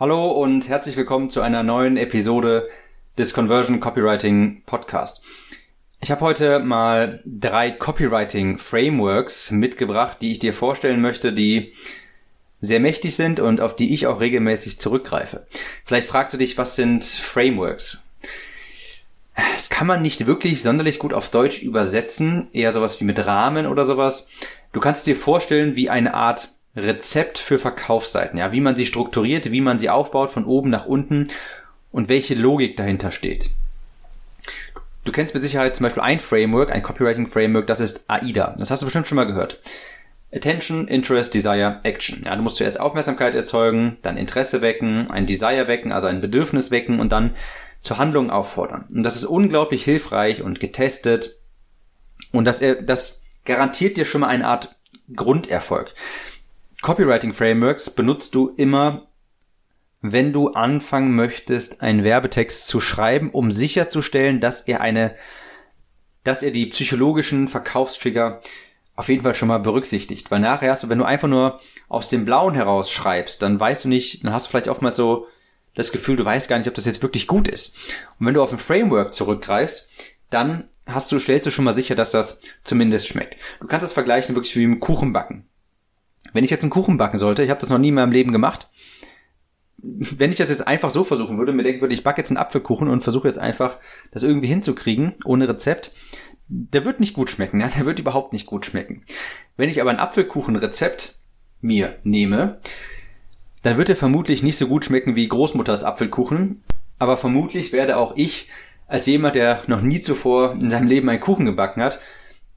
Hallo und herzlich willkommen zu einer neuen Episode des Conversion Copywriting Podcast. Ich habe heute mal drei Copywriting Frameworks mitgebracht, die ich dir vorstellen möchte, die sehr mächtig sind und auf die ich auch regelmäßig zurückgreife. Vielleicht fragst du dich, was sind Frameworks? Das kann man nicht wirklich sonderlich gut auf Deutsch übersetzen, eher sowas wie mit Rahmen oder sowas. Du kannst dir vorstellen wie eine Art Rezept für Verkaufsseiten, ja, wie man sie strukturiert, wie man sie aufbaut von oben nach unten und welche Logik dahinter steht. Du kennst mit Sicherheit zum Beispiel ein Framework, ein Copywriting Framework, das ist AIDA. Das hast du bestimmt schon mal gehört. Attention, Interest, Desire, Action. Ja, du musst zuerst Aufmerksamkeit erzeugen, dann Interesse wecken, ein Desire wecken, also ein Bedürfnis wecken und dann zur Handlung auffordern. Und das ist unglaublich hilfreich und getestet. Und das, das garantiert dir schon mal eine Art Grunderfolg. Copywriting Frameworks benutzt du immer, wenn du anfangen möchtest, einen Werbetext zu schreiben, um sicherzustellen, dass er eine, dass er die psychologischen Verkaufstrigger auf jeden Fall schon mal berücksichtigt. Weil nachher hast du, wenn du einfach nur aus dem Blauen heraus schreibst, dann weißt du nicht, dann hast du vielleicht oftmals so das Gefühl, du weißt gar nicht, ob das jetzt wirklich gut ist. Und wenn du auf ein Framework zurückgreifst, dann hast du, stellst du schon mal sicher, dass das zumindest schmeckt. Du kannst das vergleichen wirklich wie mit Kuchen backen. Wenn ich jetzt einen Kuchen backen sollte, ich habe das noch nie in meinem Leben gemacht, wenn ich das jetzt einfach so versuchen würde, mir denken würde, ich backe jetzt einen Apfelkuchen und versuche jetzt einfach das irgendwie hinzukriegen, ohne Rezept, der wird nicht gut schmecken, ja, der wird überhaupt nicht gut schmecken. Wenn ich aber ein Apfelkuchenrezept mir nehme, dann wird er vermutlich nicht so gut schmecken wie Großmutters Apfelkuchen, aber vermutlich werde auch ich als jemand, der noch nie zuvor in seinem Leben einen Kuchen gebacken hat,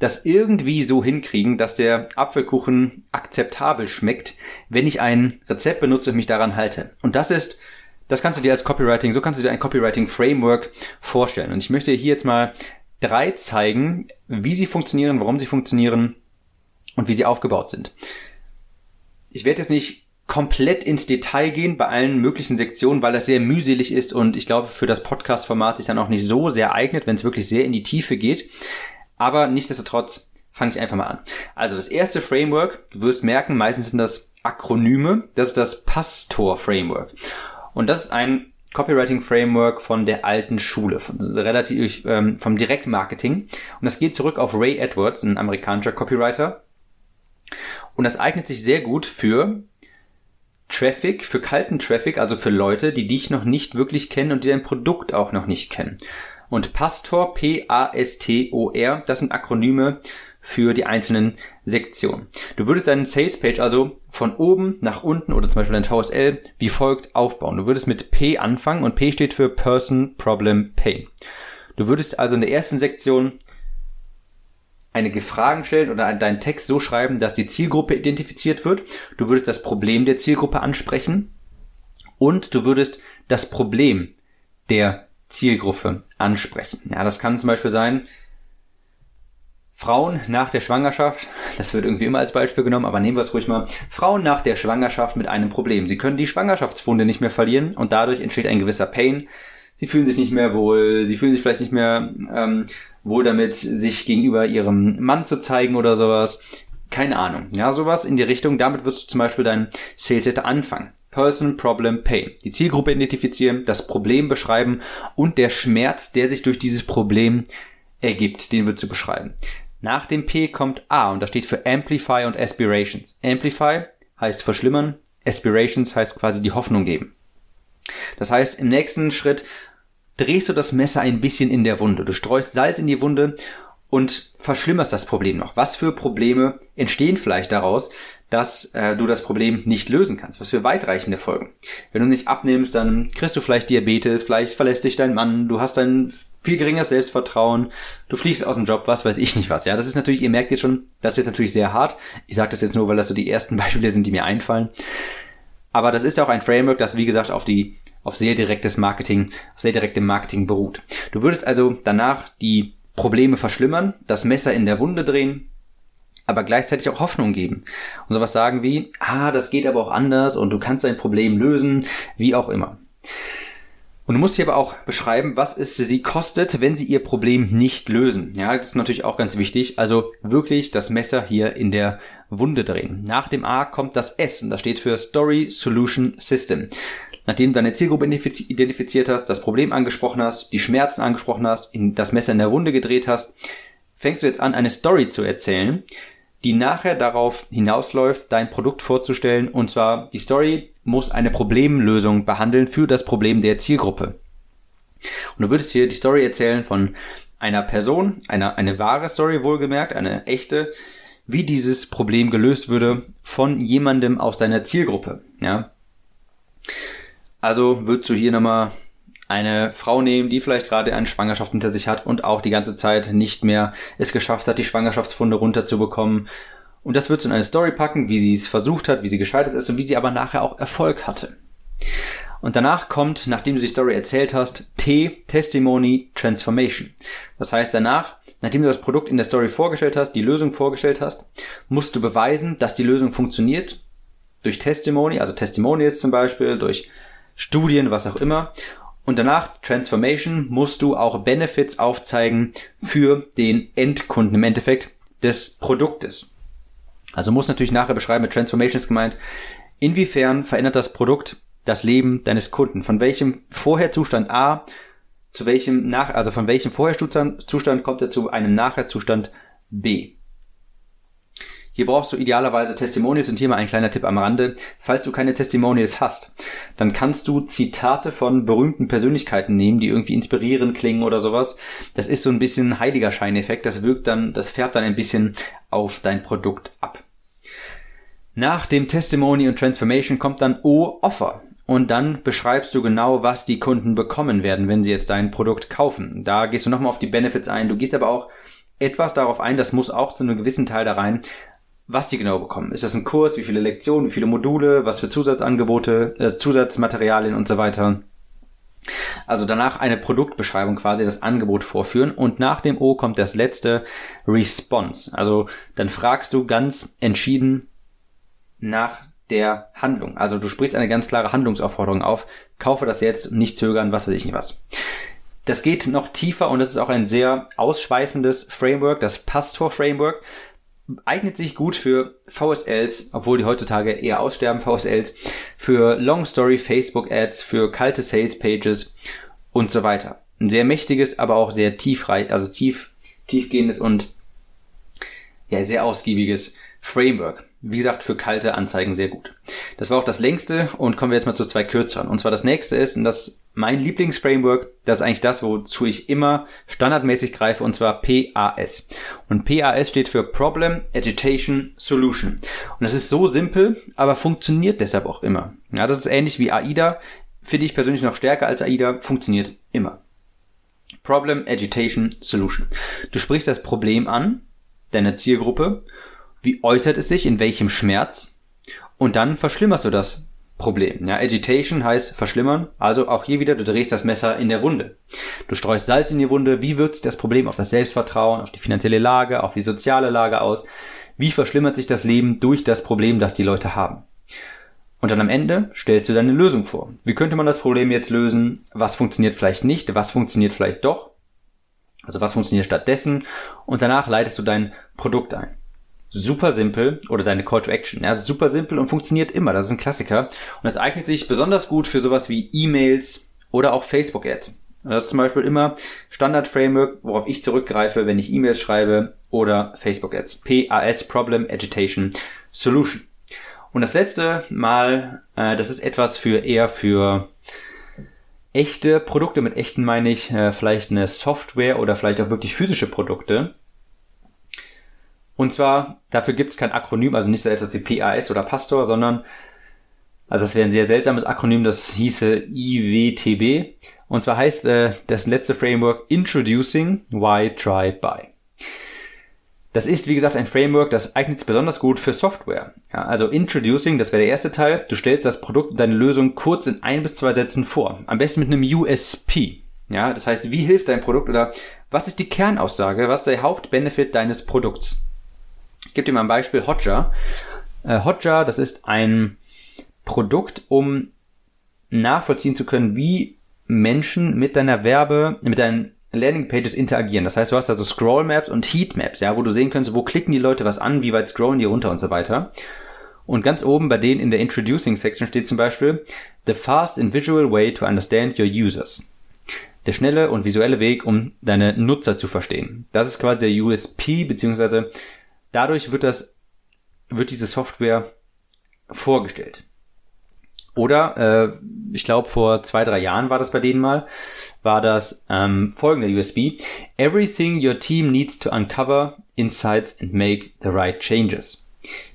das irgendwie so hinkriegen, dass der Apfelkuchen akzeptabel schmeckt, wenn ich ein Rezept benutze und mich daran halte. Und das ist, das kannst du dir als Copywriting, so kannst du dir ein Copywriting Framework vorstellen. Und ich möchte hier jetzt mal drei zeigen, wie sie funktionieren, warum sie funktionieren und wie sie aufgebaut sind. Ich werde jetzt nicht komplett ins Detail gehen bei allen möglichen Sektionen, weil das sehr mühselig ist und ich glaube für das Podcast-Format sich dann auch nicht so sehr eignet, wenn es wirklich sehr in die Tiefe geht. Aber nichtsdestotrotz fange ich einfach mal an. Also das erste Framework, du wirst merken, meistens sind das Akronyme. Das ist das Pastor Framework. Und das ist ein Copywriting Framework von der alten Schule, von, relativ ähm, vom Direktmarketing. Und das geht zurück auf Ray Edwards, ein amerikanischer Copywriter. Und das eignet sich sehr gut für Traffic, für kalten Traffic, also für Leute, die dich noch nicht wirklich kennen und die dein Produkt auch noch nicht kennen. Und Pastor, P-A-S-T-O-R, das sind Akronyme für die einzelnen Sektionen. Du würdest deinen Sales Page also von oben nach unten oder zum Beispiel dein VSL wie folgt aufbauen. Du würdest mit P anfangen und P steht für Person, Problem, Pain. Du würdest also in der ersten Sektion einige Fragen stellen oder deinen Text so schreiben, dass die Zielgruppe identifiziert wird. Du würdest das Problem der Zielgruppe ansprechen und du würdest das Problem der Zielgruppe ansprechen. Ja, das kann zum Beispiel sein, Frauen nach der Schwangerschaft, das wird irgendwie immer als Beispiel genommen, aber nehmen wir es ruhig mal. Frauen nach der Schwangerschaft mit einem Problem. Sie können die Schwangerschaftswunde nicht mehr verlieren und dadurch entsteht ein gewisser Pain. Sie fühlen sich nicht mehr wohl, sie fühlen sich vielleicht nicht mehr ähm, wohl damit, sich gegenüber ihrem Mann zu zeigen oder sowas. Keine Ahnung. Ja, sowas in die Richtung. Damit wirst du zum Beispiel deinen Sales anfangen. Person, Problem, Pain. Die Zielgruppe identifizieren, das Problem beschreiben und der Schmerz, der sich durch dieses Problem ergibt, den wird zu beschreiben. Nach dem P kommt A und das steht für Amplify und Aspirations. Amplify heißt verschlimmern, Aspirations heißt quasi die Hoffnung geben. Das heißt, im nächsten Schritt drehst du das Messer ein bisschen in der Wunde. Du streust Salz in die Wunde und verschlimmerst das Problem noch. Was für Probleme entstehen vielleicht daraus, dass äh, du das Problem nicht lösen kannst. Was für weitreichende Folgen. Wenn du nicht abnimmst, dann kriegst du vielleicht Diabetes, vielleicht verlässt dich dein Mann, du hast ein viel geringeres Selbstvertrauen, du fliegst aus dem Job, was weiß ich nicht was. Ja, das ist natürlich, ihr merkt jetzt schon, das ist jetzt natürlich sehr hart. Ich sage das jetzt nur, weil das so die ersten Beispiele sind, die mir einfallen. Aber das ist auch ein Framework, das wie gesagt auf die auf sehr direktes Marketing, auf sehr direktem Marketing beruht. Du würdest also danach die Probleme verschlimmern, das Messer in der Wunde drehen, aber gleichzeitig auch Hoffnung geben. Und sowas sagen wie, ah, das geht aber auch anders und du kannst dein Problem lösen, wie auch immer. Und du musst hier aber auch beschreiben, was es sie kostet, wenn sie ihr Problem nicht lösen. Ja, das ist natürlich auch ganz wichtig. Also wirklich das Messer hier in der Wunde drehen. Nach dem A kommt das S und das steht für Story Solution System. nachdem du deine Zielgruppe identifiziert hast, das Problem angesprochen hast, die Schmerzen angesprochen hast, das Messer in der Wunde gedreht hast, fängst du jetzt an, eine Story zu erzählen, die nachher darauf hinausläuft, dein Produkt vorzustellen. Und zwar, die Story muss eine Problemlösung behandeln für das Problem der Zielgruppe. Und du würdest hier die Story erzählen von einer Person, einer, eine wahre Story wohlgemerkt, eine echte, wie dieses Problem gelöst würde von jemandem aus deiner Zielgruppe, ja. Also würdest du hier nochmal eine Frau nehmen, die vielleicht gerade eine Schwangerschaft hinter sich hat und auch die ganze Zeit nicht mehr es geschafft hat, die Schwangerschaftsfunde runterzubekommen. Und das wird in eine Story packen, wie sie es versucht hat, wie sie gescheitert ist und wie sie aber nachher auch Erfolg hatte. Und danach kommt, nachdem du die Story erzählt hast, T, Testimony, Transformation. Das heißt, danach, nachdem du das Produkt in der Story vorgestellt hast, die Lösung vorgestellt hast, musst du beweisen, dass die Lösung funktioniert. Durch Testimony, also Testimonials zum Beispiel, durch Studien, was auch immer. Und danach, Transformation, musst du auch Benefits aufzeigen für den Endkunden im Endeffekt des Produktes. Also muss natürlich nachher beschreiben, mit Transformation ist gemeint, inwiefern verändert das Produkt das Leben deines Kunden? Von welchem Vorherzustand A zu welchem nach, also von welchem Vorherzustand kommt er zu einem Nachherzustand B? Hier brauchst du idealerweise Testimonials und hier mal ein kleiner Tipp am Rande. Falls du keine Testimonials hast, dann kannst du Zitate von berühmten Persönlichkeiten nehmen, die irgendwie inspirierend klingen oder sowas. Das ist so ein bisschen heiliger Scheineffekt. Das wirkt dann, das färbt dann ein bisschen auf dein Produkt ab. Nach dem Testimony und Transformation kommt dann O Offer. Und dann beschreibst du genau, was die Kunden bekommen werden, wenn sie jetzt dein Produkt kaufen. Da gehst du nochmal auf die Benefits ein. Du gehst aber auch etwas darauf ein, das muss auch zu einem gewissen Teil da rein, was die genau bekommen. Ist das ein Kurs, wie viele Lektionen, wie viele Module, was für Zusatzangebote, äh, Zusatzmaterialien und so weiter. Also danach eine Produktbeschreibung quasi, das Angebot vorführen und nach dem O kommt das letzte Response. Also dann fragst du ganz entschieden nach der Handlung. Also du sprichst eine ganz klare Handlungsaufforderung auf. Kaufe das jetzt, nicht zögern, was weiß ich nicht was. Das geht noch tiefer und das ist auch ein sehr ausschweifendes Framework, das Pastor Framework. Eignet sich gut für VSLs, obwohl die heutzutage eher aussterben, VSLs, für Long Story Facebook Ads, für kalte Sales Pages und so weiter. Ein sehr mächtiges, aber auch sehr tiefreich, also tief, tiefgehendes und ja, sehr ausgiebiges Framework. Wie gesagt, für kalte Anzeigen sehr gut. Das war auch das längste und kommen wir jetzt mal zu zwei kürzeren. Und zwar das nächste ist, und das mein Lieblingsframework, das ist eigentlich das, wozu ich immer standardmäßig greife, und zwar PAS. Und PAS steht für Problem, Agitation, Solution. Und das ist so simpel, aber funktioniert deshalb auch immer. Ja, das ist ähnlich wie AIDA. Finde ich persönlich noch stärker als AIDA, funktioniert immer. Problem, Agitation, Solution. Du sprichst das Problem an, deiner Zielgruppe, wie äußert es sich, in welchem Schmerz und dann verschlimmerst du das Problem. Ja, Agitation heißt verschlimmern, also auch hier wieder, du drehst das Messer in der Wunde. Du streust Salz in die Wunde, wie wirkt sich das Problem auf das Selbstvertrauen, auf die finanzielle Lage, auf die soziale Lage aus? Wie verschlimmert sich das Leben durch das Problem, das die Leute haben? Und dann am Ende stellst du deine Lösung vor. Wie könnte man das Problem jetzt lösen? Was funktioniert vielleicht nicht? Was funktioniert vielleicht doch? Also was funktioniert stattdessen? Und danach leitest du dein Produkt ein super simpel oder deine Call to Action. Ja, super simpel und funktioniert immer. Das ist ein Klassiker. Und das eignet sich besonders gut für sowas wie E-Mails oder auch Facebook Ads. Das ist zum Beispiel immer Standard Framework, worauf ich zurückgreife, wenn ich E-Mails schreibe oder Facebook Ads. PAS Problem Agitation Solution. Und das letzte Mal, äh, das ist etwas für eher für echte Produkte. Mit echten meine ich äh, vielleicht eine Software oder vielleicht auch wirklich physische Produkte. Und zwar, dafür gibt es kein Akronym, also nicht so etwas wie PAS oder Pastor, sondern, also das wäre ein sehr seltsames Akronym, das hieße IWTB. Und zwar heißt äh, das letzte Framework Introducing Why Try Buy. Das ist, wie gesagt, ein Framework, das eignet sich besonders gut für Software. Ja, also Introducing, das wäre der erste Teil. Du stellst das Produkt und deine Lösung kurz in ein bis zwei Sätzen vor. Am besten mit einem USP. Ja, das heißt, wie hilft dein Produkt oder was ist die Kernaussage, was ist der Hauptbenefit deines Produkts? Ich gebe dir mal ein Beispiel, Hotjar. Äh, Hotjar, das ist ein Produkt, um nachvollziehen zu können, wie Menschen mit deiner Werbe, mit deinen Landingpages interagieren. Das heißt, du hast also Scroll Maps und Heat Maps, ja, wo du sehen kannst, wo klicken die Leute was an, wie weit scrollen die runter und so weiter. Und ganz oben bei denen in der Introducing Section steht zum Beispiel The fast and visual way to understand your users. Der schnelle und visuelle Weg, um deine Nutzer zu verstehen. Das ist quasi der USP, beziehungsweise dadurch wird das, wird diese Software vorgestellt. Oder, äh, ich glaube, vor zwei, drei Jahren war das bei denen mal, war das ähm, folgender USB. Everything your team needs to uncover insights and make the right changes.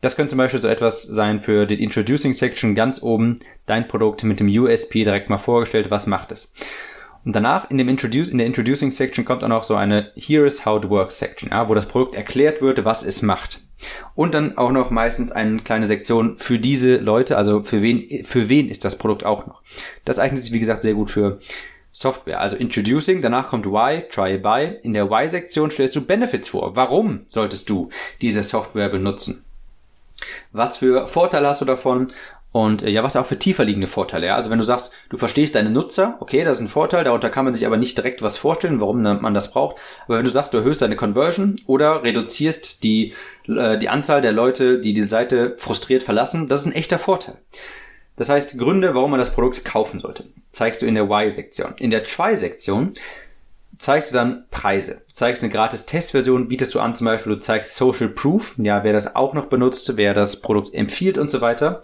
Das könnte zum Beispiel so etwas sein für den Introducing Section ganz oben, dein Produkt mit dem USP direkt mal vorgestellt, was macht es. Und danach in dem Introduce, in der Introducing Section kommt auch noch so eine Here is how it works Section, ja, wo das Produkt erklärt wird, was es macht. Und dann auch noch meistens eine kleine Sektion für diese Leute, also für wen, für wen ist das Produkt auch noch. Das eignet sich, wie gesagt, sehr gut für Software. Also Introducing, danach kommt Why, Try, Buy. In der Why-Sektion stellst du Benefits vor. Warum solltest du diese Software benutzen? Was für Vorteile hast du davon? Und äh, ja, was auch für tiefer liegende Vorteile. Ja? Also wenn du sagst, du verstehst deine Nutzer, okay, das ist ein Vorteil, darunter kann man sich aber nicht direkt was vorstellen, warum man das braucht. Aber wenn du sagst, du erhöhst deine Conversion oder reduzierst die, äh, die Anzahl der Leute, die die Seite frustriert verlassen, das ist ein echter Vorteil. Das heißt, Gründe, warum man das Produkt kaufen sollte, zeigst du in der Why-Sektion. In der Try-Sektion zeigst du dann Preise. Du zeigst eine gratis Testversion, bietest du an zum Beispiel, du zeigst Social Proof, ja, wer das auch noch benutzt, wer das Produkt empfiehlt und so weiter.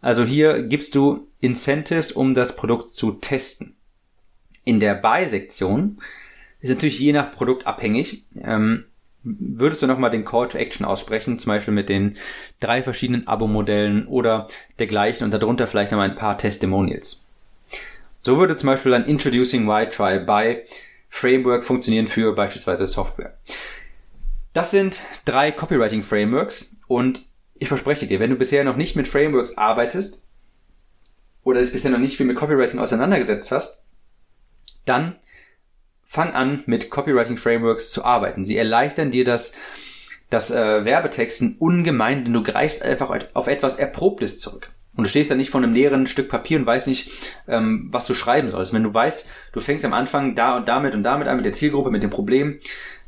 Also hier gibst du Incentives, um das Produkt zu testen. In der Buy-Sektion ist natürlich je nach Produkt abhängig. Ähm, würdest du nochmal den Call to Action aussprechen, zum Beispiel mit den drei verschiedenen Abo-Modellen oder dergleichen und darunter vielleicht noch ein paar Testimonials. So würde zum Beispiel ein Introducing Why Try Buy Framework funktionieren für beispielsweise Software. Das sind drei Copywriting Frameworks und ich verspreche dir, wenn du bisher noch nicht mit Frameworks arbeitest oder dich bisher noch nicht viel mit Copywriting auseinandergesetzt hast, dann fang an mit Copywriting Frameworks zu arbeiten. Sie erleichtern dir das, das äh, Werbetexten ungemein, denn du greifst einfach auf etwas Erprobtes zurück. Und du stehst da nicht vor einem leeren Stück Papier und weißt nicht, ähm, was du schreiben sollst. Wenn du weißt, du fängst am Anfang da und damit und damit an mit der Zielgruppe, mit dem Problem,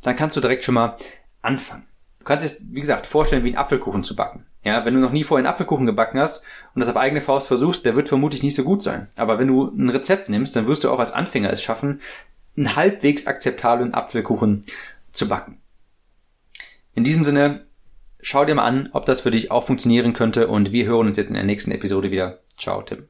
dann kannst du direkt schon mal anfangen. Du kannst dir, wie gesagt, vorstellen, wie einen Apfelkuchen zu backen. Ja, wenn du noch nie vorher einen Apfelkuchen gebacken hast und das auf eigene Faust versuchst, der wird vermutlich nicht so gut sein. Aber wenn du ein Rezept nimmst, dann wirst du auch als Anfänger es schaffen, einen halbwegs akzeptablen Apfelkuchen zu backen. In diesem Sinne, schau dir mal an, ob das für dich auch funktionieren könnte und wir hören uns jetzt in der nächsten Episode wieder. Ciao, Tim.